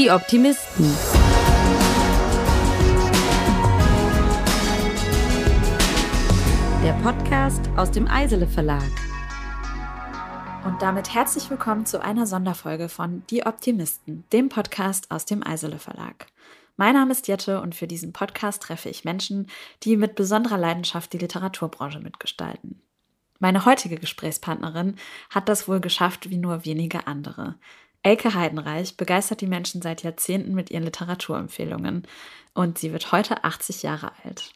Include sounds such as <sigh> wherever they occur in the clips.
Die Optimisten. Der Podcast aus dem Eisele Verlag. Und damit herzlich willkommen zu einer Sonderfolge von Die Optimisten, dem Podcast aus dem Eisele Verlag. Mein Name ist Jette und für diesen Podcast treffe ich Menschen, die mit besonderer Leidenschaft die Literaturbranche mitgestalten. Meine heutige Gesprächspartnerin hat das wohl geschafft wie nur wenige andere. Elke Heidenreich begeistert die Menschen seit Jahrzehnten mit ihren Literaturempfehlungen und sie wird heute 80 Jahre alt.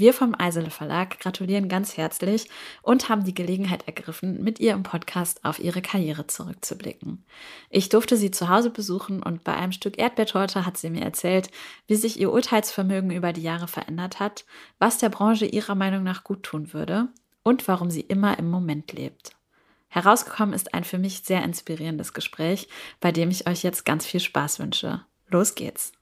Wir vom Eisele Verlag gratulieren ganz herzlich und haben die Gelegenheit ergriffen, mit ihr im Podcast auf ihre Karriere zurückzublicken. Ich durfte sie zu Hause besuchen und bei einem Stück Erdbeertorte hat sie mir erzählt, wie sich ihr Urteilsvermögen über die Jahre verändert hat, was der Branche ihrer Meinung nach gut tun würde und warum sie immer im Moment lebt. Herausgekommen ist ein für mich sehr inspirierendes Gespräch, bei dem ich euch jetzt ganz viel Spaß wünsche. Los geht's!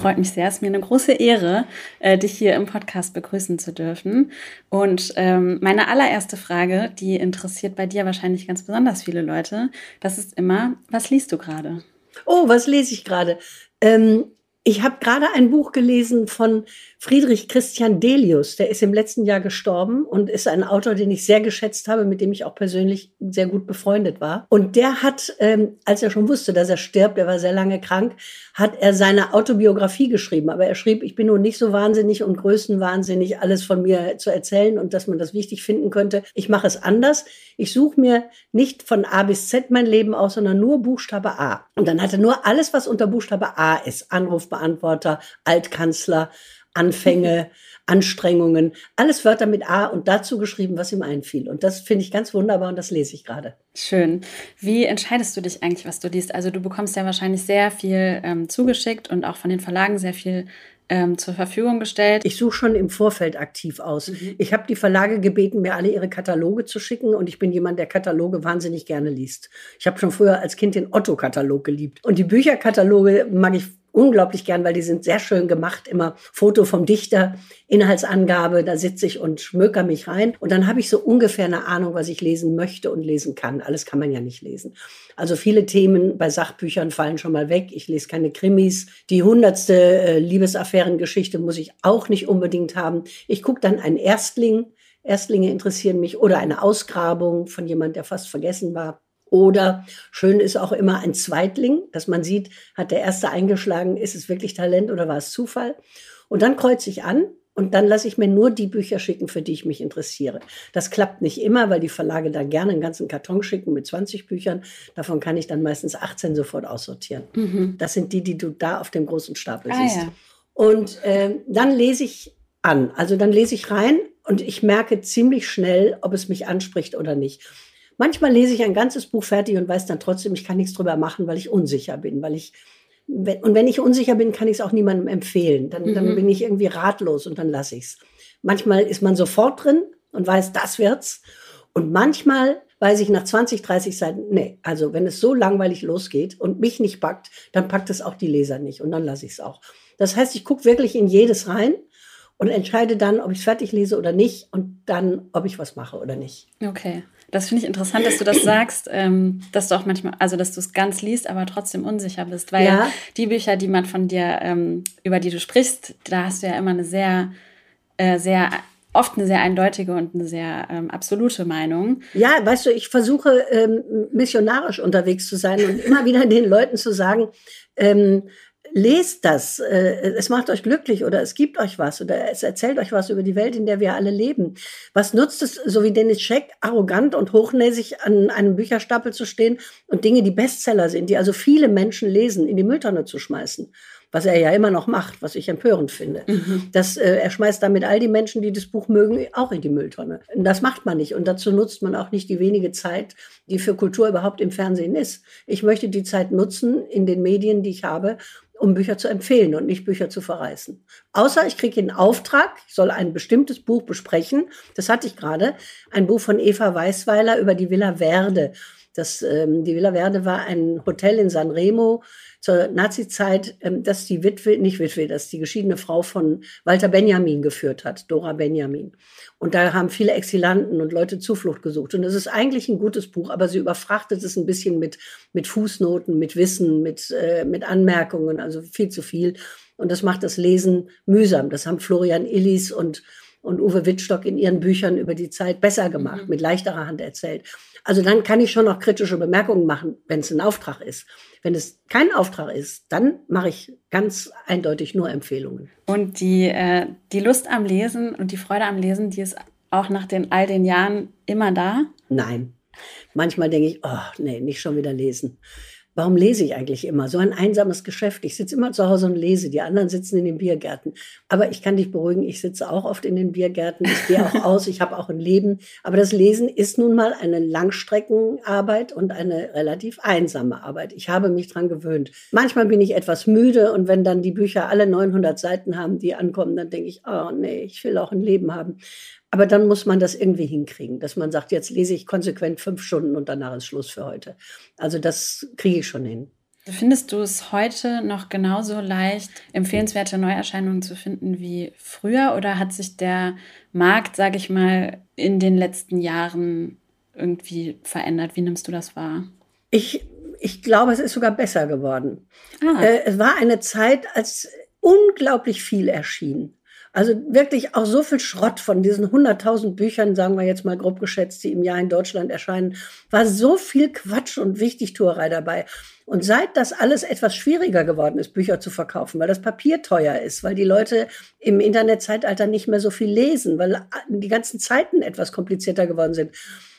Freut mich sehr, es ist mir eine große Ehre, äh, dich hier im Podcast begrüßen zu dürfen. Und ähm, meine allererste Frage, die interessiert bei dir wahrscheinlich ganz besonders viele Leute, das ist immer, was liest du gerade? Oh, was lese ich gerade? Ähm, ich habe gerade ein Buch gelesen von Friedrich Christian Delius. Der ist im letzten Jahr gestorben und ist ein Autor, den ich sehr geschätzt habe, mit dem ich auch persönlich sehr gut befreundet war. Und der hat, ähm, als er schon wusste, dass er stirbt, er war sehr lange krank, hat er seine Autobiografie geschrieben. Aber er schrieb, ich bin nun nicht so wahnsinnig und größenwahnsinnig, alles von mir zu erzählen und dass man das wichtig finden könnte. Ich mache es anders. Ich suche mir nicht von A bis Z mein Leben aus, sondern nur Buchstabe A. Und dann hat er nur alles, was unter Buchstabe A ist. Anrufbeantworter, Altkanzler, Anfänge, <laughs> Anstrengungen, alles Wörter mit A und dazu geschrieben, was ihm einfiel. Und das finde ich ganz wunderbar und das lese ich gerade. Schön. Wie entscheidest du dich eigentlich, was du liest? Also du bekommst ja wahrscheinlich sehr viel ähm, zugeschickt und auch von den Verlagen sehr viel ähm, zur Verfügung gestellt. Ich suche schon im Vorfeld aktiv aus. Mhm. Ich habe die Verlage gebeten, mir alle ihre Kataloge zu schicken und ich bin jemand, der Kataloge wahnsinnig gerne liest. Ich habe schon früher als Kind den Otto-Katalog geliebt. Und die Bücherkataloge mag ich unglaublich gern, weil die sind sehr schön gemacht. Immer Foto vom Dichter, Inhaltsangabe, da sitze ich und schmöker mich rein. Und dann habe ich so ungefähr eine Ahnung, was ich lesen möchte und lesen kann. Alles kann man ja nicht lesen. Also viele Themen bei Sachbüchern fallen schon mal weg. Ich lese keine Krimis. Die hundertste äh, Liebesaffärengeschichte muss ich auch nicht unbedingt haben. Ich gucke dann einen Erstling. Erstlinge interessieren mich oder eine Ausgrabung von jemand, der fast vergessen war. Oder schön ist auch immer ein Zweitling, dass man sieht, hat der erste eingeschlagen, ist es wirklich Talent oder war es Zufall? Und dann kreuze ich an und dann lasse ich mir nur die Bücher schicken, für die ich mich interessiere. Das klappt nicht immer, weil die Verlage da gerne einen ganzen Karton schicken mit 20 Büchern. Davon kann ich dann meistens 18 sofort aussortieren. Mhm. Das sind die, die du da auf dem großen Stapel ah, siehst. Ja. Und äh, dann lese ich an. Also dann lese ich rein und ich merke ziemlich schnell, ob es mich anspricht oder nicht. Manchmal lese ich ein ganzes Buch fertig und weiß dann trotzdem, ich kann nichts drüber machen, weil ich unsicher bin, weil ich und wenn ich unsicher bin, kann ich es auch niemandem empfehlen. Dann, mhm. dann bin ich irgendwie ratlos und dann lasse ich es. Manchmal ist man sofort drin und weiß, das wird's. Und manchmal weiß ich nach 20, 30 Seiten, nee, also wenn es so langweilig losgeht und mich nicht packt, dann packt es auch die Leser nicht und dann lasse ich es auch. Das heißt, ich gucke wirklich in jedes rein und entscheide dann, ob ich es fertig lese oder nicht und dann, ob ich was mache oder nicht. Okay. Das finde ich interessant, dass du das sagst, ähm, dass du auch manchmal, also dass du es ganz liest, aber trotzdem unsicher bist, weil ja. die Bücher, die man von dir, ähm, über die du sprichst, da hast du ja immer eine sehr, äh, sehr oft eine sehr eindeutige und eine sehr ähm, absolute Meinung. Ja, weißt du, ich versuche ähm, missionarisch unterwegs zu sein und immer wieder den Leuten zu sagen, ähm, lest das, äh, es macht euch glücklich oder es gibt euch was oder es erzählt euch was über die Welt, in der wir alle leben. Was nutzt es, so wie Dennis Scheck, arrogant und hochnäsig an einem Bücherstapel zu stehen und Dinge, die Bestseller sind, die also viele Menschen lesen, in die Mülltonne zu schmeißen? was er ja immer noch macht, was ich empörend finde. Mhm. Das, äh, er schmeißt damit all die Menschen, die das Buch mögen, auch in die Mülltonne. Das macht man nicht. Und dazu nutzt man auch nicht die wenige Zeit, die für Kultur überhaupt im Fernsehen ist. Ich möchte die Zeit nutzen in den Medien, die ich habe, um Bücher zu empfehlen und nicht Bücher zu verreißen. Außer ich kriege einen Auftrag, ich soll ein bestimmtes Buch besprechen. Das hatte ich gerade. Ein Buch von Eva Weißweiler über die Villa Verde. Das, ähm, die Villa Verde war ein Hotel in San Remo zur Nazi-Zeit, ähm, dass die Witwe, nicht Witwe, dass die geschiedene Frau von Walter Benjamin geführt hat, Dora Benjamin. Und da haben viele Exilanten und Leute Zuflucht gesucht. Und es ist eigentlich ein gutes Buch, aber sie überfrachtet es ein bisschen mit, mit Fußnoten, mit Wissen, mit, äh, mit Anmerkungen, also viel zu viel. Und das macht das Lesen mühsam. Das haben Florian Illis und und Uwe Wittstock in ihren Büchern über die Zeit besser gemacht, mhm. mit leichterer Hand erzählt. Also dann kann ich schon noch kritische Bemerkungen machen, wenn es ein Auftrag ist. Wenn es kein Auftrag ist, dann mache ich ganz eindeutig nur Empfehlungen. Und die, äh, die Lust am Lesen und die Freude am Lesen, die ist auch nach den all den Jahren immer da? Nein. Manchmal denke ich, oh nee, nicht schon wieder lesen. Warum lese ich eigentlich immer? So ein einsames Geschäft. Ich sitze immer zu Hause und lese. Die anderen sitzen in den Biergärten. Aber ich kann dich beruhigen, ich sitze auch oft in den Biergärten. Ich gehe auch <laughs> aus, ich habe auch ein Leben. Aber das Lesen ist nun mal eine Langstreckenarbeit und eine relativ einsame Arbeit. Ich habe mich dran gewöhnt. Manchmal bin ich etwas müde und wenn dann die Bücher alle 900 Seiten haben, die ankommen, dann denke ich, oh nee, ich will auch ein Leben haben. Aber dann muss man das irgendwie hinkriegen, dass man sagt, jetzt lese ich konsequent fünf Stunden und danach ist Schluss für heute. Also das kriege ich schon hin. Findest du es heute noch genauso leicht, empfehlenswerte Neuerscheinungen zu finden wie früher? Oder hat sich der Markt, sage ich mal, in den letzten Jahren irgendwie verändert? Wie nimmst du das wahr? Ich, ich glaube, es ist sogar besser geworden. Ah. Äh, es war eine Zeit, als unglaublich viel erschien. Also wirklich auch so viel Schrott von diesen 100.000 Büchern, sagen wir jetzt mal grob geschätzt, die im Jahr in Deutschland erscheinen, war so viel Quatsch und Wichtigtuerei dabei. Und seit das alles etwas schwieriger geworden ist, Bücher zu verkaufen, weil das Papier teuer ist, weil die Leute im Internetzeitalter nicht mehr so viel lesen, weil die ganzen Zeiten etwas komplizierter geworden sind,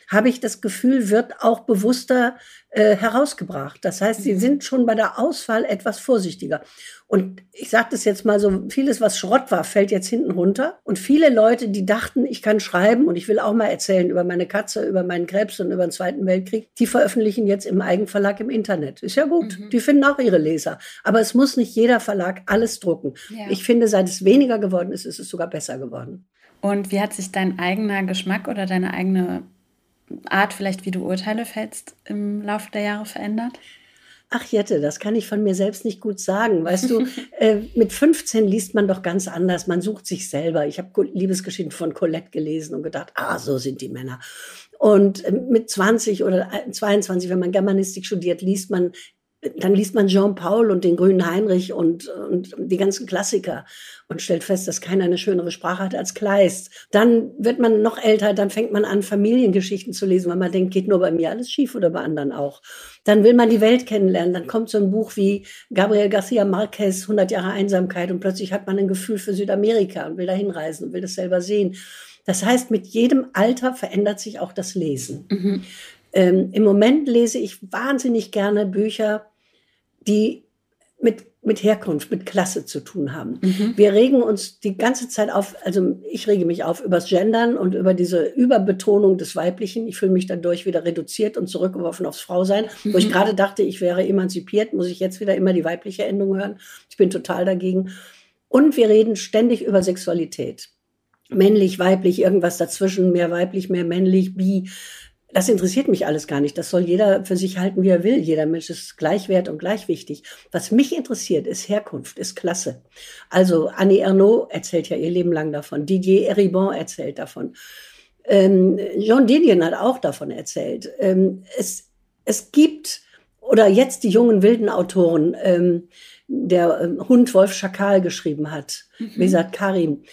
habe ich das Gefühl, wird auch bewusster äh, herausgebracht. Das heißt, sie mhm. sind schon bei der Auswahl etwas vorsichtiger. Und ich sage das jetzt mal so, vieles, was Schrott war, fällt jetzt hinten runter. Und viele Leute, die dachten, ich kann schreiben und ich will auch mal erzählen über meine Katze, über meinen Krebs und über den Zweiten Weltkrieg, die veröffentlichen jetzt im Eigenverlag im Internet. Ist ja gut. Mhm. Die finden auch ihre Leser. Aber es muss nicht jeder Verlag alles drucken. Ja. Ich finde, seit es weniger geworden ist, ist es sogar besser geworden. Und wie hat sich dein eigener Geschmack oder deine eigene Art, vielleicht wie du Urteile fällst, im Laufe der Jahre verändert? Ach Jette, das kann ich von mir selbst nicht gut sagen. Weißt du, <laughs> äh, mit 15 liest man doch ganz anders. Man sucht sich selber. Ich habe Liebesgeschichten von Colette gelesen und gedacht, ah, so sind die Männer. Und äh, mit 20 oder 22, wenn man Germanistik studiert, liest man dann liest man Jean Paul und den grünen Heinrich und, und die ganzen Klassiker und stellt fest, dass keiner eine schönere Sprache hat als Kleist. Dann wird man noch älter, dann fängt man an, Familiengeschichten zu lesen, weil man denkt, geht nur bei mir alles schief oder bei anderen auch. Dann will man die Welt kennenlernen. Dann kommt so ein Buch wie Gabriel Garcia Marquez, 100 Jahre Einsamkeit und plötzlich hat man ein Gefühl für Südamerika und will dahin reisen und will das selber sehen. Das heißt, mit jedem Alter verändert sich auch das Lesen. Mhm. Ähm, Im Moment lese ich wahnsinnig gerne Bücher, die mit, mit Herkunft, mit Klasse zu tun haben. Mhm. Wir regen uns die ganze Zeit auf, also ich rege mich auf übers Gendern und über diese Überbetonung des Weiblichen. Ich fühle mich dadurch wieder reduziert und zurückgeworfen aufs Frausein. Mhm. Wo ich mhm. gerade dachte, ich wäre emanzipiert, muss ich jetzt wieder immer die weibliche Endung hören. Ich bin total dagegen. Und wir reden ständig über Sexualität. Männlich, weiblich, irgendwas dazwischen, mehr weiblich, mehr männlich, bi das interessiert mich alles gar nicht. Das soll jeder für sich halten, wie er will. Jeder Mensch ist gleich wert und gleich wichtig. Was mich interessiert, ist Herkunft, ist Klasse. Also Annie Ernaux erzählt ja ihr Leben lang davon. Didier Eribon erzählt davon. Ähm, Jean Didion hat auch davon erzählt. Ähm, es, es gibt, oder jetzt die jungen wilden Autoren, ähm, der ähm, Hund Wolf Schakal geschrieben hat, mhm. Mesat Karim,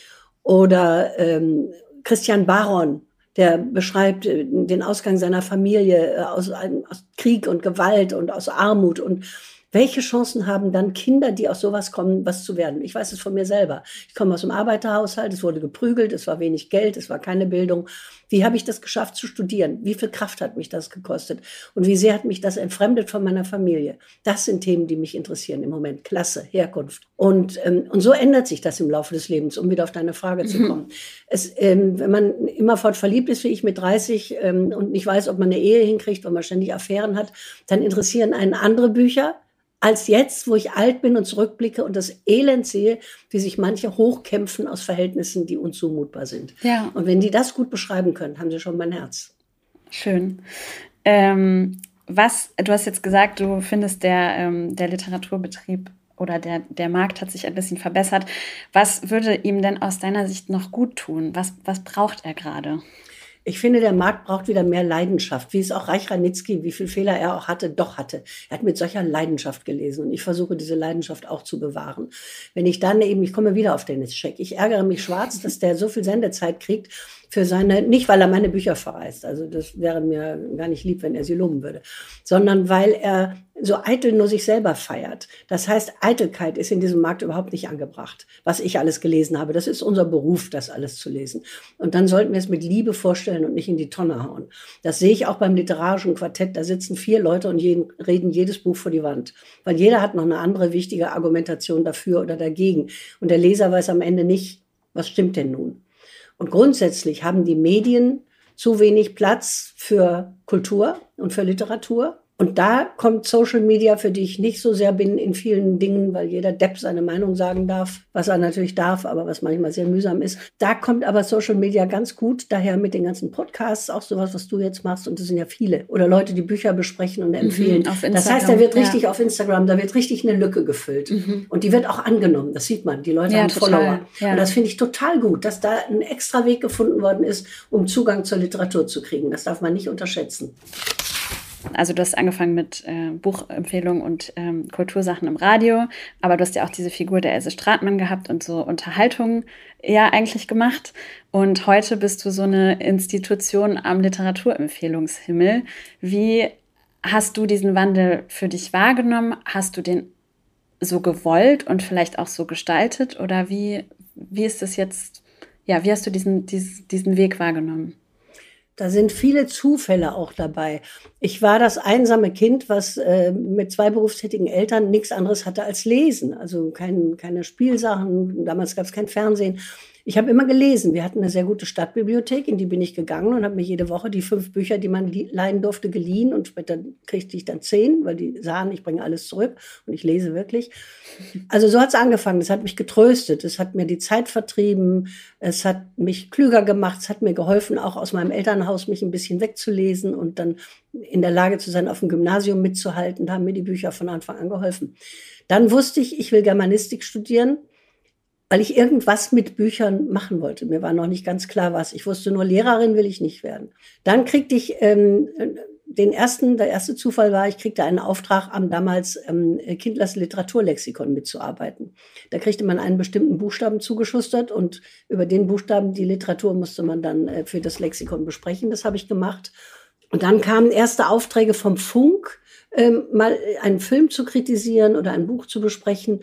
oder ähm, Christian Baron, der beschreibt äh, den Ausgang seiner Familie äh, aus, aus Krieg und Gewalt und aus Armut und welche Chancen haben dann Kinder, die aus sowas kommen, was zu werden? Ich weiß es von mir selber. Ich komme aus einem Arbeiterhaushalt, es wurde geprügelt, es war wenig Geld, es war keine Bildung. Wie habe ich das geschafft zu studieren? Wie viel Kraft hat mich das gekostet? Und wie sehr hat mich das entfremdet von meiner Familie? Das sind Themen, die mich interessieren im Moment. Klasse, Herkunft. Und, ähm, und so ändert sich das im Laufe des Lebens, um wieder auf deine Frage zu mhm. kommen. Es, ähm, wenn man immerfort verliebt ist, wie ich mit 30, ähm, und nicht weiß, ob man eine Ehe hinkriegt, weil man ständig Affären hat, dann interessieren einen andere Bücher als jetzt, wo ich alt bin und zurückblicke und das Elend sehe, wie sich manche hochkämpfen aus Verhältnissen, die unzumutbar sind. Ja. Und wenn die das gut beschreiben können, haben sie schon mein Herz. Schön. Ähm, was, du hast jetzt gesagt, du findest der, ähm, der Literaturbetrieb oder der, der Markt hat sich ein bisschen verbessert. Was würde ihm denn aus deiner Sicht noch gut tun? Was, was braucht er gerade? Ich finde, der Markt braucht wieder mehr Leidenschaft, wie es auch Reich Ranitzky, wie viel Fehler er auch hatte, doch hatte. Er hat mit solcher Leidenschaft gelesen und ich versuche diese Leidenschaft auch zu bewahren. Wenn ich dann eben, ich komme wieder auf Dennis Scheck, ich ärgere mich schwarz, dass der so viel Sendezeit kriegt für seine, nicht weil er meine Bücher verreist, also das wäre mir gar nicht lieb, wenn er sie loben würde, sondern weil er so eitel nur sich selber feiert. Das heißt, Eitelkeit ist in diesem Markt überhaupt nicht angebracht, was ich alles gelesen habe. Das ist unser Beruf, das alles zu lesen. Und dann sollten wir es mit Liebe vorstellen und nicht in die Tonne hauen. Das sehe ich auch beim literarischen Quartett. Da sitzen vier Leute und jeden, reden jedes Buch vor die Wand. Weil jeder hat noch eine andere wichtige Argumentation dafür oder dagegen. Und der Leser weiß am Ende nicht, was stimmt denn nun? Und grundsätzlich haben die Medien zu wenig Platz für Kultur und für Literatur. Und da kommt Social Media, für die ich nicht so sehr bin in vielen Dingen, weil jeder Depp seine Meinung sagen darf, was er natürlich darf, aber was manchmal sehr mühsam ist. Da kommt aber Social Media ganz gut daher mit den ganzen Podcasts, auch sowas, was du jetzt machst. Und das sind ja viele. Oder Leute, die Bücher besprechen und mhm, empfehlen. Mhm, das heißt, da wird richtig ja. auf Instagram, da wird richtig eine Lücke gefüllt. Mhm. Und die wird auch angenommen. Das sieht man. Die Leute ja, haben total. Follower. Ja. Und das finde ich total gut, dass da ein extra Weg gefunden worden ist, um Zugang zur Literatur zu kriegen. Das darf man nicht unterschätzen. Also du hast angefangen mit äh, Buchempfehlungen und ähm, Kultursachen im Radio, aber du hast ja auch diese Figur der Else Stratmann gehabt und so Unterhaltungen ja eigentlich gemacht. Und heute bist du so eine Institution am Literaturempfehlungshimmel. Wie hast du diesen Wandel für dich wahrgenommen? Hast du den so gewollt und vielleicht auch so gestaltet? Oder wie, wie ist das jetzt, ja, wie hast du diesen, diesen, diesen Weg wahrgenommen? Da sind viele Zufälle auch dabei. Ich war das einsame Kind, was äh, mit zwei berufstätigen Eltern nichts anderes hatte als Lesen. Also kein, keine Spielsachen, damals gab es kein Fernsehen. Ich habe immer gelesen. Wir hatten eine sehr gute Stadtbibliothek, in die bin ich gegangen und habe mir jede Woche die fünf Bücher, die man leihen durfte, geliehen. Und später kriegte ich dann zehn, weil die sahen, ich bringe alles zurück und ich lese wirklich. Also so hat es angefangen. Das hat mich getröstet. Es hat mir die Zeit vertrieben. Es hat mich klüger gemacht. Es hat mir geholfen, auch aus meinem Elternhaus mich ein bisschen wegzulesen und dann in der Lage zu sein, auf dem Gymnasium mitzuhalten. Da haben mir die Bücher von Anfang an geholfen. Dann wusste ich, ich will Germanistik studieren weil ich irgendwas mit Büchern machen wollte. Mir war noch nicht ganz klar, was. Ich wusste nur, Lehrerin will ich nicht werden. Dann kriegte ich ähm, den ersten, der erste Zufall war, ich kriegte einen Auftrag am damals ähm, Kindlers Literaturlexikon mitzuarbeiten. Da kriegte man einen bestimmten Buchstaben zugeschustert und über den Buchstaben die Literatur musste man dann äh, für das Lexikon besprechen. Das habe ich gemacht. Und dann kamen erste Aufträge vom Funk, ähm, mal einen Film zu kritisieren oder ein Buch zu besprechen.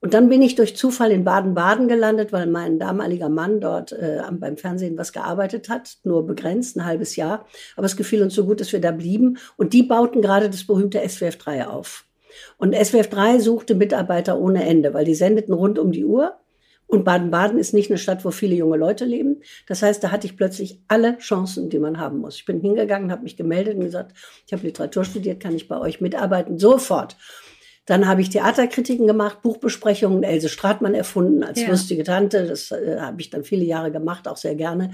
Und dann bin ich durch Zufall in Baden-Baden gelandet, weil mein damaliger Mann dort äh, beim Fernsehen was gearbeitet hat, nur begrenzt, ein halbes Jahr. Aber es gefiel uns so gut, dass wir da blieben. Und die bauten gerade das berühmte SWF 3 auf. Und SWF 3 suchte Mitarbeiter ohne Ende, weil die sendeten rund um die Uhr. Und Baden-Baden ist nicht eine Stadt, wo viele junge Leute leben. Das heißt, da hatte ich plötzlich alle Chancen, die man haben muss. Ich bin hingegangen, habe mich gemeldet und gesagt, ich habe Literatur studiert, kann ich bei euch mitarbeiten? Sofort. Dann habe ich Theaterkritiken gemacht, Buchbesprechungen, Else Stratmann erfunden als ja. lustige Tante. Das äh, habe ich dann viele Jahre gemacht, auch sehr gerne.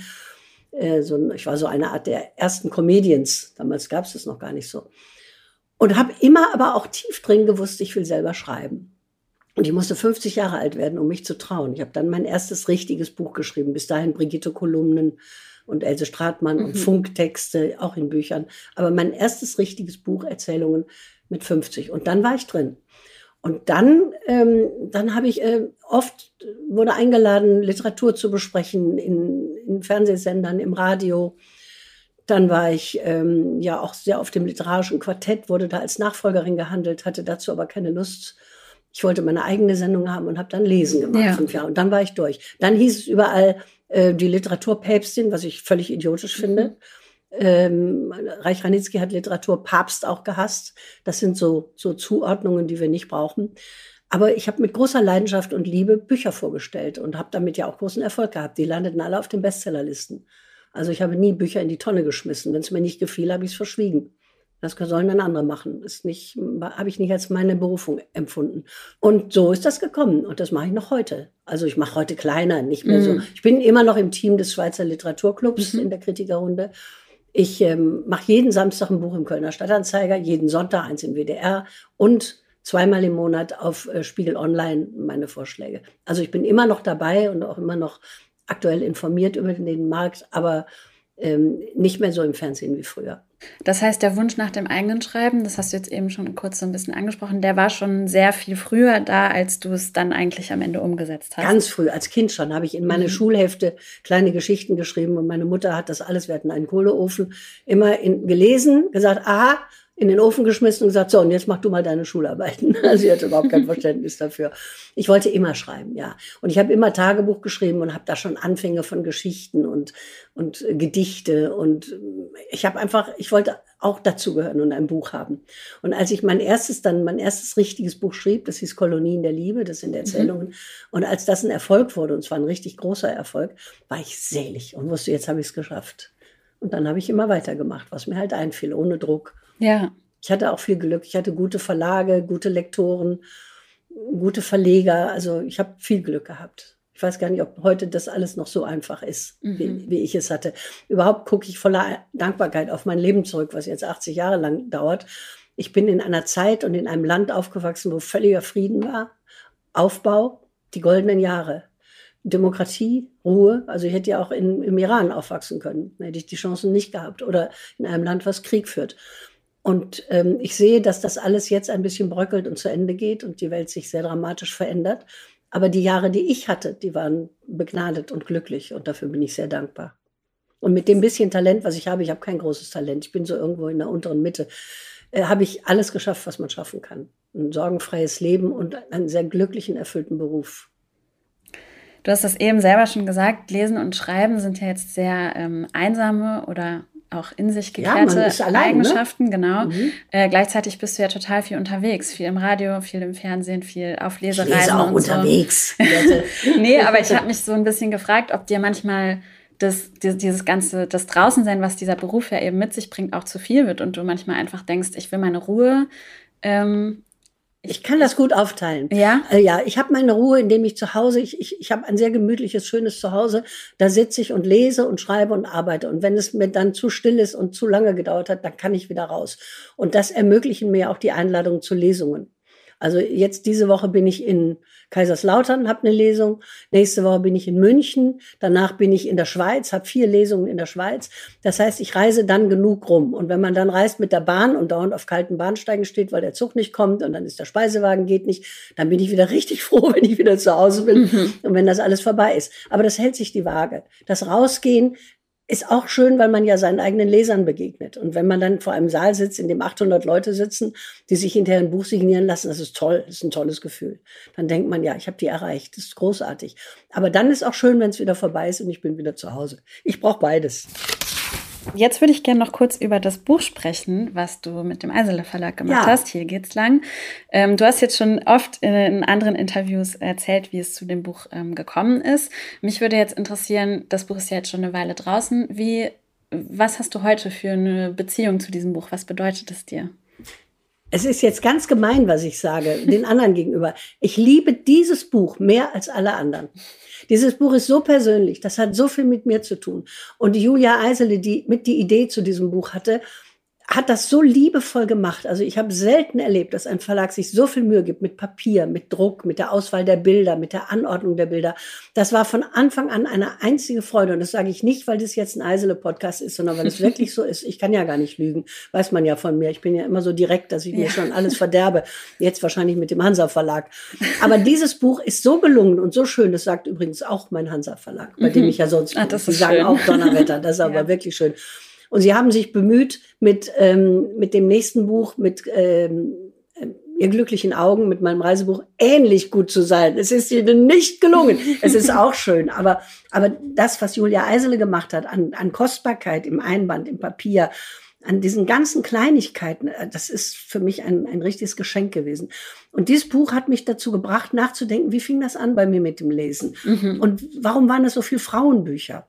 Äh, so, ich war so eine Art der ersten Comedians. Damals gab es das noch gar nicht so. Und habe immer aber auch tief drin gewusst, ich will selber schreiben. Und ich musste 50 Jahre alt werden, um mich zu trauen. Ich habe dann mein erstes richtiges Buch geschrieben. Bis dahin Brigitte Kolumnen und Else Stratmann mhm. und Funktexte, auch in Büchern. Aber mein erstes richtiges Buch, Erzählungen mit 50. Und dann war ich drin. Und dann, ähm, dann habe ich äh, oft wurde eingeladen, Literatur zu besprechen in, in Fernsehsendern, im Radio. Dann war ich ähm, ja auch sehr auf dem literarischen Quartett, wurde da als Nachfolgerin gehandelt, hatte dazu aber keine Lust. Ich wollte meine eigene Sendung haben und habe dann Lesen gemacht, ja. fünf Jahre. Und dann war ich durch. Dann hieß es überall äh, die Literaturpäpstin, was ich völlig idiotisch finde. Mhm. Ähm, Reich Ranitzky hat Literatur Papst auch gehasst. Das sind so, so Zuordnungen, die wir nicht brauchen. Aber ich habe mit großer Leidenschaft und Liebe Bücher vorgestellt und habe damit ja auch großen Erfolg gehabt. Die landeten alle auf den Bestsellerlisten. Also ich habe nie Bücher in die Tonne geschmissen. Wenn es mir nicht gefiel, habe ich es verschwiegen. Das sollen dann andere machen. Ist nicht, habe ich nicht als meine Berufung empfunden. Und so ist das gekommen. Und das mache ich noch heute. Also ich mache heute kleiner, nicht mehr mm. so. Mhm. Ich bin immer noch im Team des Schweizer Literaturclubs mm in der Kritikerrunde Ich ähm, mache jeden Samstag ein Buch im Kölner Stadtanzeiger, jeden Sonntag eins im WDR und zweimal im Monat auf äh, Spiegel Online meine Vorschläge. Also ich bin immer noch dabei und auch immer noch aktuell informiert über den Markt, aber ähm, nicht mehr so im Fernsehen wie früher. Das heißt, der Wunsch nach dem eigenen Schreiben, das hast du jetzt eben schon kurz so ein bisschen angesprochen, der war schon sehr viel früher da, als du es dann eigentlich am Ende umgesetzt hast. Ganz früh, als Kind schon, habe ich in meine mhm. Schulhefte kleine Geschichten geschrieben und meine Mutter hat das alles, wir hatten einen Kohleofen, immer in, gelesen, gesagt, aha, in den Ofen geschmissen und gesagt, so, und jetzt mach du mal deine Schularbeiten. <laughs> Also sie hatte überhaupt kein Verständnis dafür. Ich wollte immer schreiben, ja. Und ich habe immer Tagebuch geschrieben und habe da schon Anfänge von Geschichten und, und Gedichte. Und ich habe einfach, ich wollte auch dazugehören und ein Buch haben. Und als ich mein erstes dann, mein erstes richtiges Buch schrieb, das hieß Kolonien der Liebe, das sind Erzählungen. Mhm. Und als das ein Erfolg wurde, und zwar ein richtig großer Erfolg, war ich selig und wusste, jetzt habe ich es geschafft. Und dann habe ich immer weitergemacht, was mir halt einfiel, ohne Druck. Ja. Ich hatte auch viel Glück. Ich hatte gute Verlage, gute Lektoren, gute Verleger. Also ich habe viel Glück gehabt. Ich weiß gar nicht, ob heute das alles noch so einfach ist, mhm. wie, wie, ich es hatte. Überhaupt gucke ich voller Dankbarkeit auf mein Leben zurück, was jetzt 80 Jahre lang dauert. Ich bin in einer Zeit und in einem Land aufgewachsen, wo völliger Frieden war, Aufbau, die goldenen Jahre. Demokratie, Ruhe. Also ich hätte ja auch in, im Iran aufwachsen können, hätte ich die Chancen nicht gehabt. Oder in einem Land, was Krieg führt. Und ähm, ich sehe, dass das alles jetzt ein bisschen bröckelt und zu Ende geht und die Welt sich sehr dramatisch verändert. Aber die Jahre, die ich hatte, die waren begnadet und glücklich und dafür bin ich sehr dankbar. Und mit dem bisschen Talent, was ich habe, ich habe kein großes Talent, ich bin so irgendwo in der unteren Mitte, äh, habe ich alles geschafft, was man schaffen kann. Ein sorgenfreies Leben und einen sehr glücklichen, erfüllten Beruf. Du hast das eben selber schon gesagt, Lesen und Schreiben sind ja jetzt sehr ähm, einsame oder auch in sich gekehrte ja, allein, ne? Eigenschaften, ne? genau. Mhm. Äh, gleichzeitig bist du ja total viel unterwegs, viel im Radio, viel im Fernsehen, viel auf Lesereisen. Ich lese auch und unterwegs. So. <laughs> <laughs> nee, aber ich habe mich so ein bisschen gefragt, ob dir manchmal das, dieses ganze, das Draußensein, was dieser Beruf ja eben mit sich bringt, auch zu viel wird und du manchmal einfach denkst, ich will meine Ruhe. Ähm, ich kann das gut aufteilen. Ja? Äh, ja, ich habe meine Ruhe, indem ich zu Hause, ich, ich, ich habe ein sehr gemütliches, schönes Zuhause. Da sitze ich und lese und schreibe und arbeite. Und wenn es mir dann zu still ist und zu lange gedauert hat, dann kann ich wieder raus. Und das ermöglichen mir auch die Einladungen zu Lesungen. Also jetzt diese Woche bin ich in Kaiserslautern, habe eine Lesung. Nächste Woche bin ich in München. Danach bin ich in der Schweiz, habe vier Lesungen in der Schweiz. Das heißt, ich reise dann genug rum. Und wenn man dann reist mit der Bahn und dauernd auf kalten Bahnsteigen steht, weil der Zug nicht kommt und dann ist der Speisewagen geht nicht, dann bin ich wieder <laughs> richtig froh, wenn ich wieder zu Hause bin mhm. und wenn das alles vorbei ist. Aber das hält sich die Waage. Das Rausgehen, ist auch schön, weil man ja seinen eigenen Lesern begegnet. Und wenn man dann vor einem Saal sitzt, in dem 800 Leute sitzen, die sich hinterher ein Buch signieren lassen, das ist toll, das ist ein tolles Gefühl. Dann denkt man, ja, ich habe die erreicht, das ist großartig. Aber dann ist auch schön, wenn es wieder vorbei ist und ich bin wieder zu Hause. Ich brauche beides. Jetzt würde ich gerne noch kurz über das Buch sprechen, was du mit dem Eisele Verlag gemacht ja. hast. Hier geht's lang. Ähm, du hast jetzt schon oft in, anderen Interviews erzählt, wie es zu dem Buch ähm, gekommen ist. Mich würde jetzt interessieren, das Buch ist ja jetzt schon eine Weile draußen. Wie, was hast du heute für eine Beziehung zu diesem Buch? Was bedeutet es dir? Es ist jetzt ganz gemein, was ich sage, den anderen gegenüber. Ich liebe dieses Buch mehr als alle anderen. Dieses Buch ist so persönlich, das hat so viel mit mir zu tun. Und Julia Eisele, die mit die Idee zu diesem Buch hatte, hat das so liebevoll gemacht. Also ich habe selten erlebt, dass ein Verlag sich so viel Mühe gibt mit Papier, mit Druck, mit der Auswahl der Bilder, mit der Anordnung der Bilder. Das war von Anfang an eine einzige Freude. Und das sage ich nicht, weil das jetzt ein Eisele-Podcast ist, sondern weil es <laughs> wirklich so ist. Ich kann ja gar nicht lügen. Weiß man ja von mir. Ich bin ja immer so direkt, dass ich mir ja. schon alles <laughs> verderbe. Jetzt wahrscheinlich mit dem Hansa-Verlag. Aber dieses Buch ist so gelungen und so schön. Das sagt übrigens auch mein Hansa-Verlag, bei mhm. dem ich ja sonst, Ach, das die sagen schön. auch Donnerwetter. Das ist <laughs> aber ja. wirklich schön. Und sie haben sich bemüht, mit, ähm, mit dem nächsten Buch, mit ähm, ihr glücklichen Augen, mit meinem Reisebuch, ähnlich gut zu sein. Es ist ihnen nicht gelungen. es ist <laughs> auch schön. Aber, aber das, was Julia Eisele gemacht hat, an, an Kostbarkeit im Einband, im Papier, an diesen ganzen Kleinigkeiten, äh, das ist für mich ein, ein richtiges Geschenk gewesen. Und dieses Buch hat mich dazu gebracht, nachzudenken, wie fing das an bei mir mit dem Lesen? Mhm. Und warum waren das so viele Frauenbücher?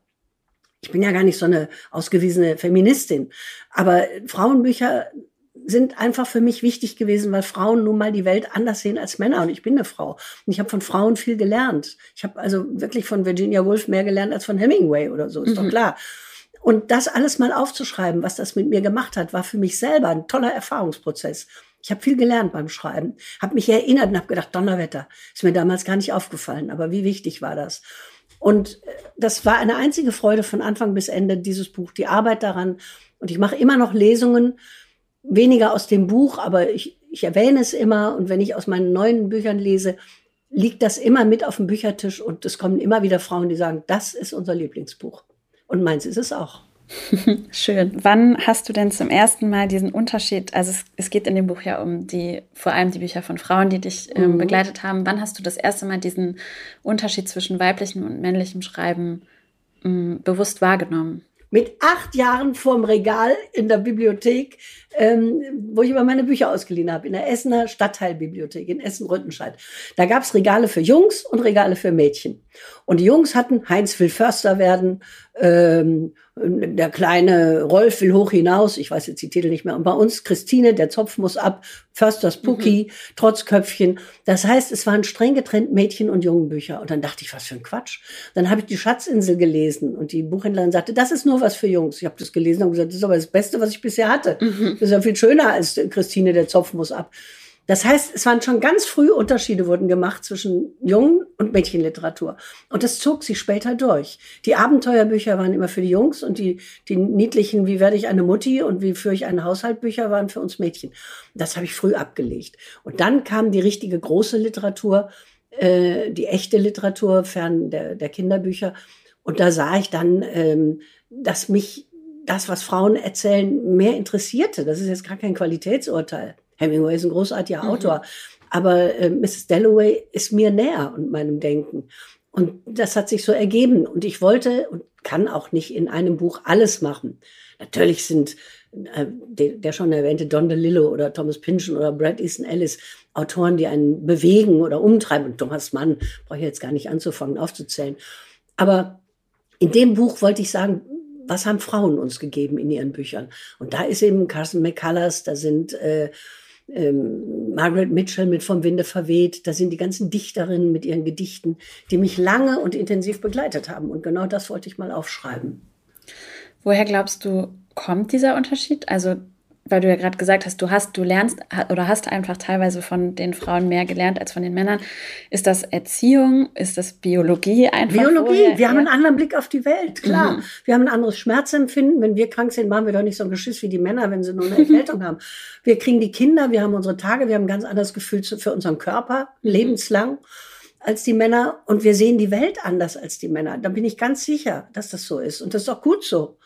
Ich bin ja gar nicht so eine ausgewiesene Feministin, aber Frauenbücher sind einfach für mich wichtig gewesen, weil Frauen nun mal die Welt anders sehen als Männer. Und ich bin eine Frau. Und ich habe von Frauen viel gelernt. Ich habe also wirklich von Virginia Woolf mehr gelernt als von Hemingway oder so, ist mhm. doch klar. Und das alles mal aufzuschreiben, was das mit mir gemacht hat, war für mich selber ein toller Erfahrungsprozess. Ich habe viel gelernt beim Schreiben, habe mich erinnert und habe gedacht, Donnerwetter, ist mir damals gar nicht aufgefallen, aber wie wichtig war das? Und äh, das war eine einzige Freude von Anfang bis Ende, dieses Buch, die Arbeit daran. Und ich mache immer noch Lesungen, weniger aus dem Buch, aber ich, ich erwähne es immer. Und wenn ich aus meinen neuen Büchern lese, liegt das immer mit auf dem Büchertisch und es kommen immer wieder Frauen, die sagen, das ist unser Lieblingsbuch. Und meins ist es auch. <laughs> Schön. Wann hast du denn zum ersten Mal diesen Unterschied? Also es, es, geht in dem Buch ja um die, vor allem die Bücher von Frauen, die dich ähm, mhm. begleitet haben. Wann hast du das erste Mal diesen Unterschied zwischen weiblichem und männlichem Schreiben ähm, bewusst wahrgenommen? Mit acht Jahren vorm Regal in der Bibliothek, ähm, wo ich immer meine Bücher ausgeliehen habe, in der Essener Stadtteilbibliothek in Essen-Rüttenscheid. Da gab es Regale für Jungs und Regale für Mädchen. Und die Jungs hatten Heinz will Förster werden, ähm, der kleine Rolf will hoch hinaus, ich weiß jetzt die Titel nicht mehr. Und bei uns Christine, der Zopf muss ab, Försters Pucki, mhm. Trotzköpfchen. Das heißt, es waren streng getrennt Mädchen- und Jungenbücher. Und dann dachte ich, was für ein Quatsch. Dann habe ich die Schatzinsel gelesen und die Buchhändlerin sagte, das ist nur was für Jungs. Ich habe das gelesen und gesagt, das ist aber das Beste, was ich bisher hatte. Mhm. Das ist ja viel schöner als Christine, der Zopf muss ab. Das heißt, es waren schon ganz früh Unterschiede wurden gemacht zwischen Jungen- und Mädchenliteratur. Und das zog sich später durch. Die Abenteuerbücher waren immer für die Jungs und die, die niedlichen, wie werde ich eine Mutti und wie führe ich einen Haushalt Bücher waren für uns Mädchen. Das habe ich früh abgelegt. Und dann kam die richtige große Literatur, äh, die echte Literatur fern der, der Kinderbücher. Und da sah ich dann, ähm, dass mich das, was Frauen erzählen, mehr interessierte. Das ist jetzt gar kein Qualitätsurteil. Hemingway ist ein großartiger mhm. Autor. Aber äh, Mrs. Dalloway ist mir näher und meinem Denken. Und das hat sich so ergeben. Und ich wollte und kann auch nicht in einem Buch alles machen. Natürlich sind äh, der, der schon erwähnte Don DeLillo oder Thomas Pynchon oder Brad Easton Ellis Autoren, die einen bewegen oder umtreiben. Und Thomas Mann brauche ich jetzt gar nicht anzufangen aufzuzählen. Aber in dem Buch wollte ich sagen, was haben Frauen uns gegeben in ihren Büchern? Und da ist eben Carson McCullers, da sind äh, ähm, Margaret Mitchell mit Vom Winde verweht. Da sind die ganzen Dichterinnen mit ihren Gedichten, die mich lange und intensiv begleitet haben. Und genau das wollte ich mal aufschreiben. Woher glaubst du, kommt dieser Unterschied? Also weil du ja gerade gesagt hast, du hast, du lernst oder hast einfach teilweise von den Frauen mehr gelernt als von den Männern. Ist das Erziehung? Ist das Biologie einfach? Biologie. Wir haben einen anderen Blick auf die Welt, klar. Mhm. Wir haben ein anderes Schmerzempfinden. Wenn wir krank sind, machen wir doch nicht so ein Geschiss wie die Männer, wenn sie nur eine Erkältung <laughs> haben. Wir kriegen die Kinder, wir haben unsere Tage, wir haben ein ganz anderes Gefühl für unseren Körper, mhm. lebenslang als die Männer und wir sehen die Welt anders als die Männer. Da bin ich ganz sicher, dass das so ist. Und das ist auch gut so.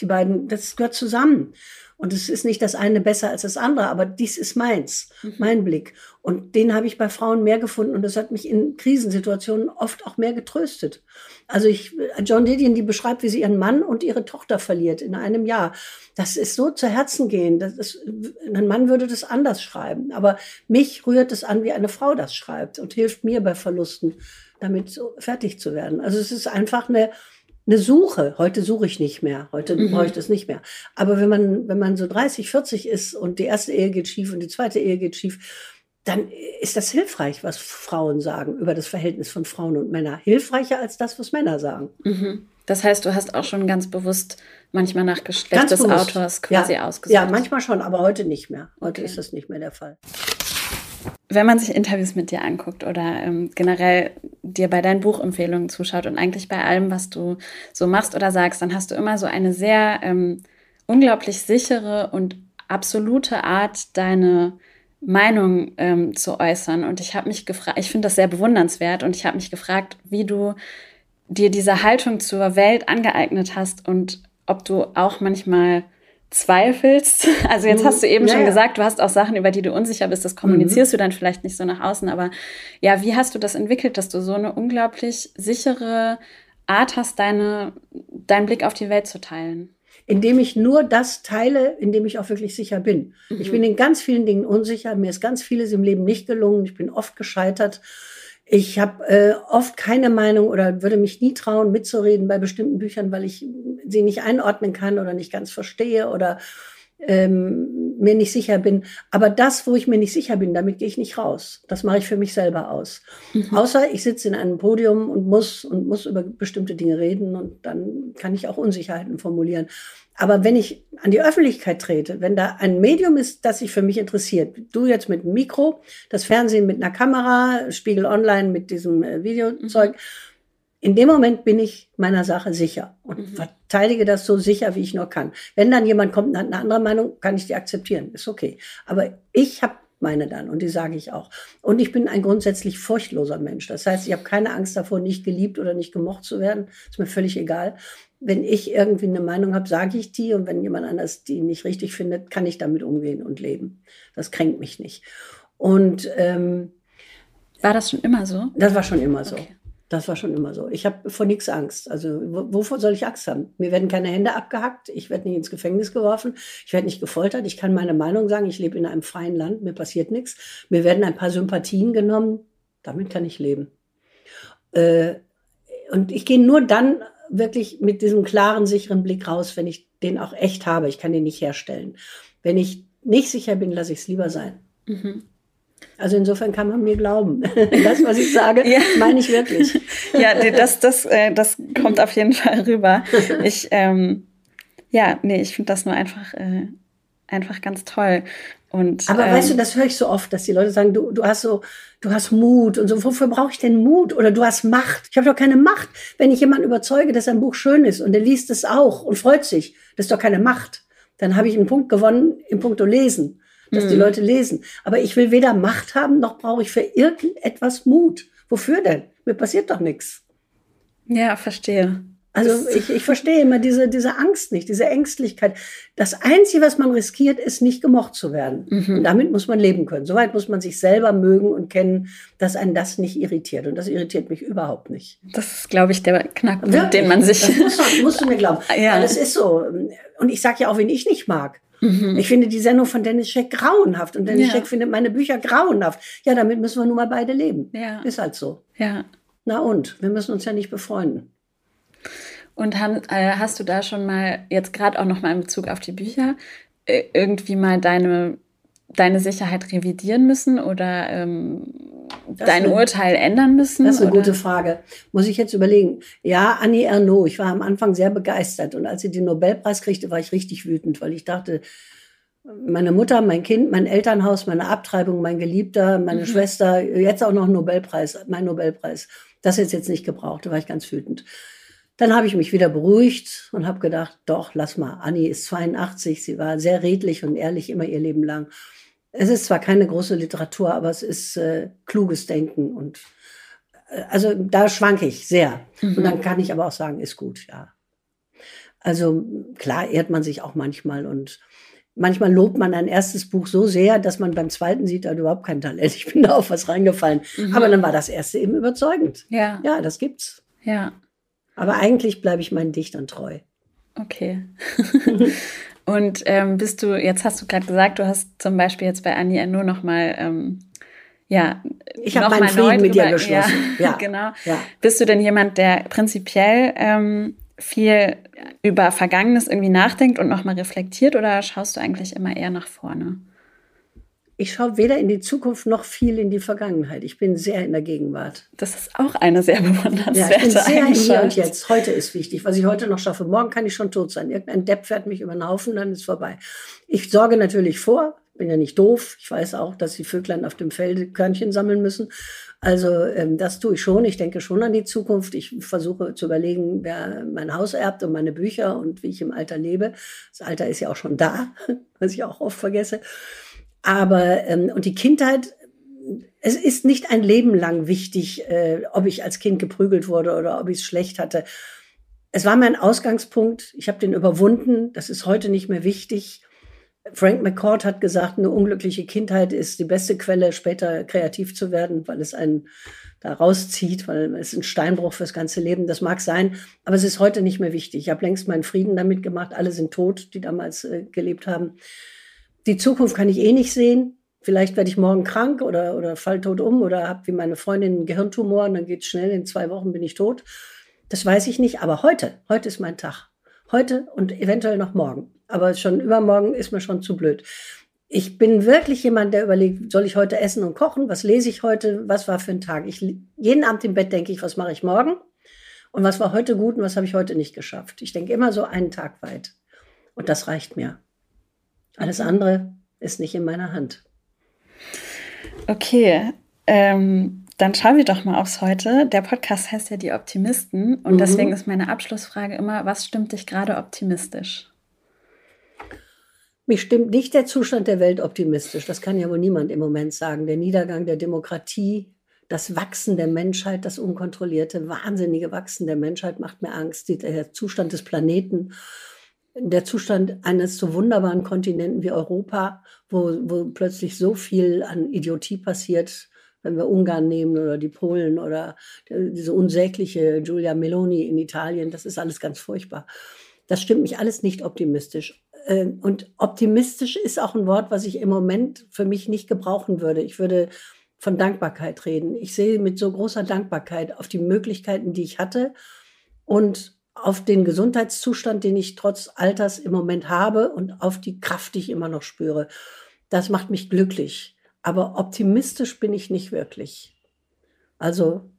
Die beiden, das gehört zusammen. Und es ist nicht das eine besser als das andere, aber dies ist meins, mhm. mein Blick. Und den habe ich bei Frauen mehr gefunden und das hat mich in Krisensituationen oft auch mehr getröstet. Also ich, John Didion, die beschreibt, wie sie ihren Mann und ihre Tochter verliert in einem Jahr. Das ist so zu Herzen gehen. Das ist, ein Mann würde das anders schreiben. Aber mich rührt es an, wie eine Frau das schreibt und hilft mir bei Verlusten, damit fertig zu werden. Also es ist einfach eine, eine Suche. Heute suche ich nicht mehr. Heute mhm. brauche ich das nicht mehr. Aber wenn man, wenn man so 30, 40 ist und die erste Ehe geht schief und die zweite Ehe geht schief, dann ist das hilfreich, was Frauen sagen über das Verhältnis von Frauen und Männern. Hilfreicher als das, was Männer sagen. Mhm. Das heißt, du hast auch schon ganz bewusst manchmal nach Geschlecht des Autors quasi ja. ausgesucht. Ja, manchmal schon, aber heute nicht mehr. Heute okay. ist das nicht mehr der Fall wenn man sich Interviews mit dir anguckt oder ähm, generell dir bei deinen Buchempfehlungen zuschaut und eigentlich bei allem, was du so machst oder sagst, dann hast du immer so eine sehr ähm, unglaublich sichere und absolute Art, deine Meinung ähm, zu äußern. Und ich habe mich gefragt, ich finde das sehr bewundernswert und ich habe mich gefragt, wie du dir diese Haltung zur Welt angeeignet hast und ob du auch manchmal zweifelst. <laughs> Also jetzt hast du eben ja, schon gesagt, du hast auch Sachen, über die du unsicher bist, das kommunizierst mhm. du dann vielleicht nicht so nach außen, aber ja, wie hast du das entwickelt, dass du so eine unglaublich sichere Art hast, deine, deinen Blick auf die Welt zu teilen? Indem ich nur das teile, in dem ich auch wirklich sicher bin. Mhm. Ich bin in ganz vielen Dingen unsicher, mir ist ganz vieles im Leben nicht gelungen, ich bin oft gescheitert. Ich habe äh, oft keine Meinung oder würde mich nie trauen, mitzureden bei bestimmten Büchern, weil ich sie nicht einordnen kann oder nicht ganz verstehe oder ähm, mir nicht sicher bin. Aber das, wo ich mir nicht sicher bin, damit gehe ich nicht raus. Das mache ich für mich selber aus. Mhm. Außer ich sitze in einem Podium und muss und muss über bestimmte Dinge reden und dann kann ich auch Unsicherheiten formulieren. Aber wenn ich an die Öffentlichkeit trete, wenn da ein Medium ist, das sich für mich interessiert, du jetzt mit einem Mikro, das Fernsehen mit einer Kamera, Spiegel Online mit diesem äh, Videozeug, mhm. in dem Moment bin ich meiner Sache sicher und mhm. verteidige das so sicher, wie ich nur kann. Wenn dann jemand kommt und hat eine andere Meinung, kann ich die akzeptieren, ist okay. Aber ich habe meine dann und die sage ich auch. Und ich bin ein grundsätzlich furchtloser Mensch. Das heißt, ich habe keine Angst davor, nicht geliebt oder nicht gemocht zu werden. Ist mir völlig egal wenn ich irgendwie eine Meinung habe, sage ich die und wenn jemand anders die nicht richtig findet, kann ich damit umgehen und leben. Das kränkt mich nicht. Und ähm, war das schon immer so? Das war schon immer so. Okay. Das war schon immer so. Ich habe vor nichts Angst. Also wovor soll ich Angst haben? Mir werden keine Hände abgehackt, ich werde nicht ins Gefängnis geworfen, ich werde nicht gefoltert, ich kann meine Meinung sagen, ich lebe in einem freien Land, mir passiert nichts. Mir werden ein paar Sympathien genommen, damit kann ich leben. Äh, und ich gehe nur dann wirklich mit diesem klaren, sicheren Blick raus, wenn ich den auch echt habe. Ich kann den nicht herstellen. Wenn ich nicht sicher bin, lasse ich es lieber sein. Mhm. Also insofern kann man mir glauben. <laughs> Das, was ich sage, ja. meine ich wirklich. <laughs> Ja, das, das, äh, das kommt auf jeden Fall rüber. <laughs> Ich, ähm, ja, nee, ich finde das nur einfach, äh, einfach ganz toll. Und, Aber ähm, weißt du, das höre ich so oft, dass die Leute sagen, du, du hast so, du hast Mut und so. Wofür brauche ich denn Mut? Oder du hast Macht. Ich habe doch keine Macht. Wenn ich jemanden überzeuge, dass ein Buch schön ist und der liest es auch und freut sich, das ist doch keine Macht. Dann habe ich einen Punkt gewonnen im Punkto Lesen, dass mhm. die Leute lesen. Aber ich will weder Macht haben, noch brauche ich für irgendetwas Mut. Wofür denn? Mir passiert doch nichts. Ja, verstehe. Also ich, ich verstehe immer diese, diese Angst nicht, diese Ängstlichkeit. Das Einzige, was man riskiert, ist nicht gemocht zu werden. Mhm. Und damit muss man leben können. Soweit muss man sich selber mögen und kennen, dass einen das nicht irritiert. Und das irritiert mich überhaupt nicht. Das ist, glaube ich, der Knackpunkt, ja, den man sich... Das musst, musst du mir glauben. <laughs> Ja. Es ist so. Und ich sage ja auch, wen ich nicht mag. Mhm. Ich finde die Sendung von Dennis Scheck grauenhaft. Und Dennis ja. Scheck findet meine Bücher grauenhaft. Ja, damit müssen wir nun mal beide leben. Ja. Ist halt so. Ja. Na und? Wir müssen uns ja nicht befreunden. Und han, äh, hast du da schon mal, jetzt gerade auch noch mal in Bezug auf die Bücher, äh, irgendwie mal deine, deine Sicherheit revidieren müssen oder ähm, dein eine, Urteil ändern müssen? Das ist eine oder? gute Frage. Muss ich jetzt überlegen. Ja, Annie Ernaux, ich war am Anfang sehr begeistert. Und als sie den Nobelpreis kriegte, war ich richtig wütend, weil ich dachte, meine Mutter, mein Kind, mein Elternhaus, meine Abtreibung, mein Geliebter, meine mhm. Schwester, jetzt auch noch Nobelpreis, mein Nobelpreis. Das ist jetzt nicht gebraucht, da war ich ganz wütend. Dann habe ich mich wieder beruhigt und habe gedacht, doch, lass mal. Annie ist 82, sie war sehr redlich und ehrlich immer ihr Leben lang. Es ist zwar keine große Literatur, aber es ist äh, kluges Denken und äh, also da schwanke ich sehr. Mhm. Und dann kann ich aber auch sagen, ist gut, ja. Also klar ehrt man sich auch manchmal und manchmal lobt man ein erstes Buch so sehr, dass man beim zweiten sieht, da hat überhaupt kein Talent. Ich bin da auf was reingefallen. Mhm. Aber dann war das erste eben überzeugend. Ja. Ja, das gibt's. Ja. Aber eigentlich bleibe ich meinen Dichtern treu. Okay. <laughs> Und ähm, bist du, jetzt hast du gerade gesagt, du hast zum Beispiel jetzt bei Annie nur noch mal, ähm, ja, ich habe meinen Frieden mit dir geschlossen. Ja, ja. <laughs> genau. Ja. Bist du denn jemand, der prinzipiell ähm, viel über Vergangenes irgendwie nachdenkt und nochmal reflektiert oder schaust du eigentlich immer eher nach vorne? Ich schaue weder in die Zukunft noch viel in die Vergangenheit. Ich bin sehr in der Gegenwart. Das ist auch eine sehr <laughs> bewundernswerte ja, ich bin sehr hier und jetzt. Heute ist wichtig. Was ich heute noch schaffe, morgen kann ich schon tot sein. Irgendein Depp fährt mich über den Haufen, dann ist vorbei. Ich sorge natürlich vor. Bin ja nicht doof. Ich weiß auch, dass die Vöglein auf dem Felde Körnchen sammeln müssen. Also ähm, das tue ich schon. Ich denke schon an die Zukunft. Ich versuche zu überlegen, wer mein Haus erbt und meine Bücher und wie ich im Alter lebe. Das Alter ist ja auch schon da, <laughs> was ich auch oft vergesse. Aber, ähm, und die Kindheit, es ist nicht ein Leben lang wichtig, äh, ob ich als Kind geprügelt wurde oder ob ich es schlecht hatte. Es war mein Ausgangspunkt. Ich habe den überwunden. Das ist heute nicht mehr wichtig. Frank McCord hat gesagt, eine unglückliche Kindheit ist die beste Quelle, später kreativ zu werden, weil es einen da rauszieht, weil es ein Steinbruch fürs ganze Leben. Das mag sein, aber es ist heute nicht mehr wichtig. Ich habe längst meinen Frieden damit gemacht. Alle sind tot, die damals äh, gelebt haben die Zukunft kann ich eh nicht sehen. Vielleicht werde ich morgen krank oder, oder fall tot um oder habe wie meine Freundin einen Gehirntumor und dann geht es schnell, in zwei Wochen bin ich tot. Das weiß ich nicht, aber heute, heute ist mein Tag. Heute und eventuell noch morgen. aber schon übermorgen ist mir schon zu blöd. Ich bin wirklich jemand, der überlegt, soll ich heute essen und kochen? Was lese ich heute? Was war für ein Tag? Ich, jeden Abend im Bett denke ich, was mache ich morgen? Und was war heute gut und was habe ich heute nicht geschafft? Ich denke immer so einen Tag weit. Und das reicht mir. Alles andere ist nicht in meiner Hand. Okay, ähm, dann schauen wir doch mal aufs Heute. Der Podcast heißt ja Die Optimisten und mhm. deswegen ist meine Abschlussfrage immer, was stimmt dich gerade optimistisch? Mich stimmt nicht der Zustand der Welt optimistisch. Das kann ja wohl niemand im Moment sagen. Der Niedergang der Demokratie, das Wachsen der Menschheit, das unkontrollierte, wahnsinnige Wachsen der Menschheit macht mir Angst. Der Zustand des Planeten, der Zustand eines so wunderbaren Kontinenten wie Europa, wo, wo plötzlich so viel an Idiotie passiert, wenn wir Ungarn nehmen oder die Polen oder diese unsägliche Giulia Meloni in Italien, das ist alles ganz furchtbar. Das stimmt mich alles nicht optimistisch. Ähm, und optimistisch ist auch ein Wort, was ich im Moment für mich nicht gebrauchen würde. Ich würde von Dankbarkeit reden. Ich sehe mit so großer Dankbarkeit auf die Möglichkeiten, die ich hatte und auf den Gesundheitszustand, den ich trotz Alters im Moment habe und auf die Kraft, die ich immer noch spüre. Das macht mich glücklich. Aber optimistisch bin ich nicht wirklich. Also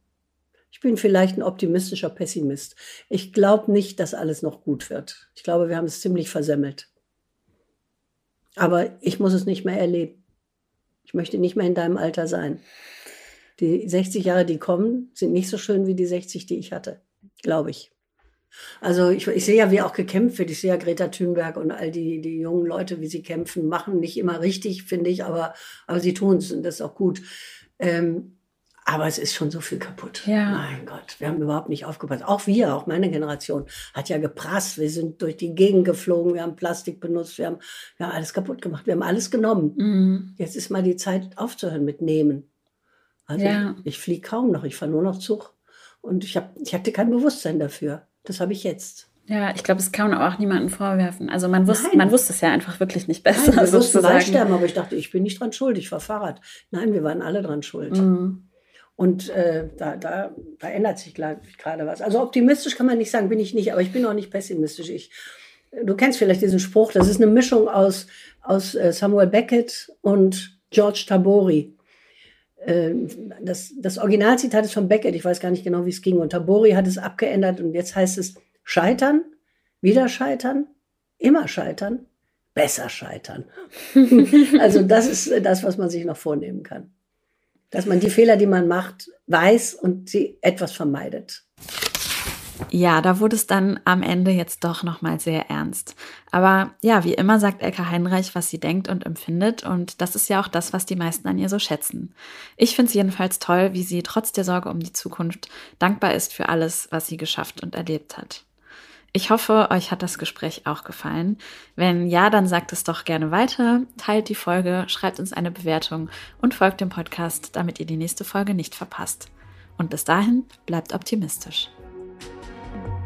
ich bin vielleicht ein optimistischer Pessimist. Ich glaube nicht, dass alles noch gut wird. Ich glaube, wir haben es ziemlich versemmelt. Aber ich muss es nicht mehr erleben. Ich möchte nicht mehr in deinem Alter sein. Die 60 Jahre, die kommen, sind nicht so schön wie die 60, die ich hatte, glaube ich. Also ich, ich sehe ja, wie auch gekämpft wird. Ich sehe ja Greta Thunberg und all die, die jungen Leute, wie sie kämpfen, machen nicht immer richtig, finde ich, aber, aber sie tun es und das ist auch gut. Ähm, aber es ist schon so viel kaputt. Ja. Mein Gott, wir haben überhaupt nicht aufgepasst. Auch wir, auch meine Generation, hat ja geprasst. Wir sind durch die Gegend geflogen, wir haben Plastik benutzt, wir haben, wir haben alles kaputt gemacht, wir haben alles genommen. Mhm. Jetzt ist mal die Zeit aufzuhören mit Nehmen. Also ja. ich fliege kaum noch, ich fahre nur noch Zug. Und ich, hab, ich hatte kein Bewusstsein dafür. Das habe ich jetzt. Ja, ich glaube, es kann auch niemandem vorwerfen. Also man wusste, man wusste es ja einfach wirklich nicht besser. Nein, wir <laughs> wussten Waldsterben, aber ich dachte, ich bin nicht dran schuld, ich fahre Fahrrad. Nein, wir waren alle dran schuld. Mhm. Und äh, da, da, da ändert sich gerade was. Also optimistisch kann man nicht sagen, bin ich nicht, aber ich bin auch nicht pessimistisch. Ich, du kennst vielleicht diesen Spruch, das ist eine Mischung aus, aus äh, Samuel Beckett und George Tabori. Ähm, das, das Originalzitat ist von Beckett, ich weiß gar nicht genau, wie es ging. Und Tabori hat es abgeändert und jetzt heißt es scheitern, wieder scheitern, immer scheitern, besser scheitern. <laughs> also das ist das, was man sich noch vornehmen kann. Dass man die Fehler, die man macht, weiß und sie etwas vermeidet. Ja, da wurde es dann am Ende jetzt doch nochmal sehr ernst. Aber ja, wie immer sagt Elke Heinreich, was sie denkt und empfindet. Und das ist ja auch das, was die meisten an ihr so schätzen. Ich finde es jedenfalls toll, wie sie trotz der Sorge um die Zukunft dankbar ist für alles, was sie geschafft und erlebt hat. Ich hoffe, euch hat das Gespräch auch gefallen. Wenn ja, dann sagt es doch gerne weiter, teilt die Folge, schreibt uns eine Bewertung und folgt dem Podcast, damit ihr die nächste Folge nicht verpasst. Und bis dahin, bleibt optimistisch. Bye.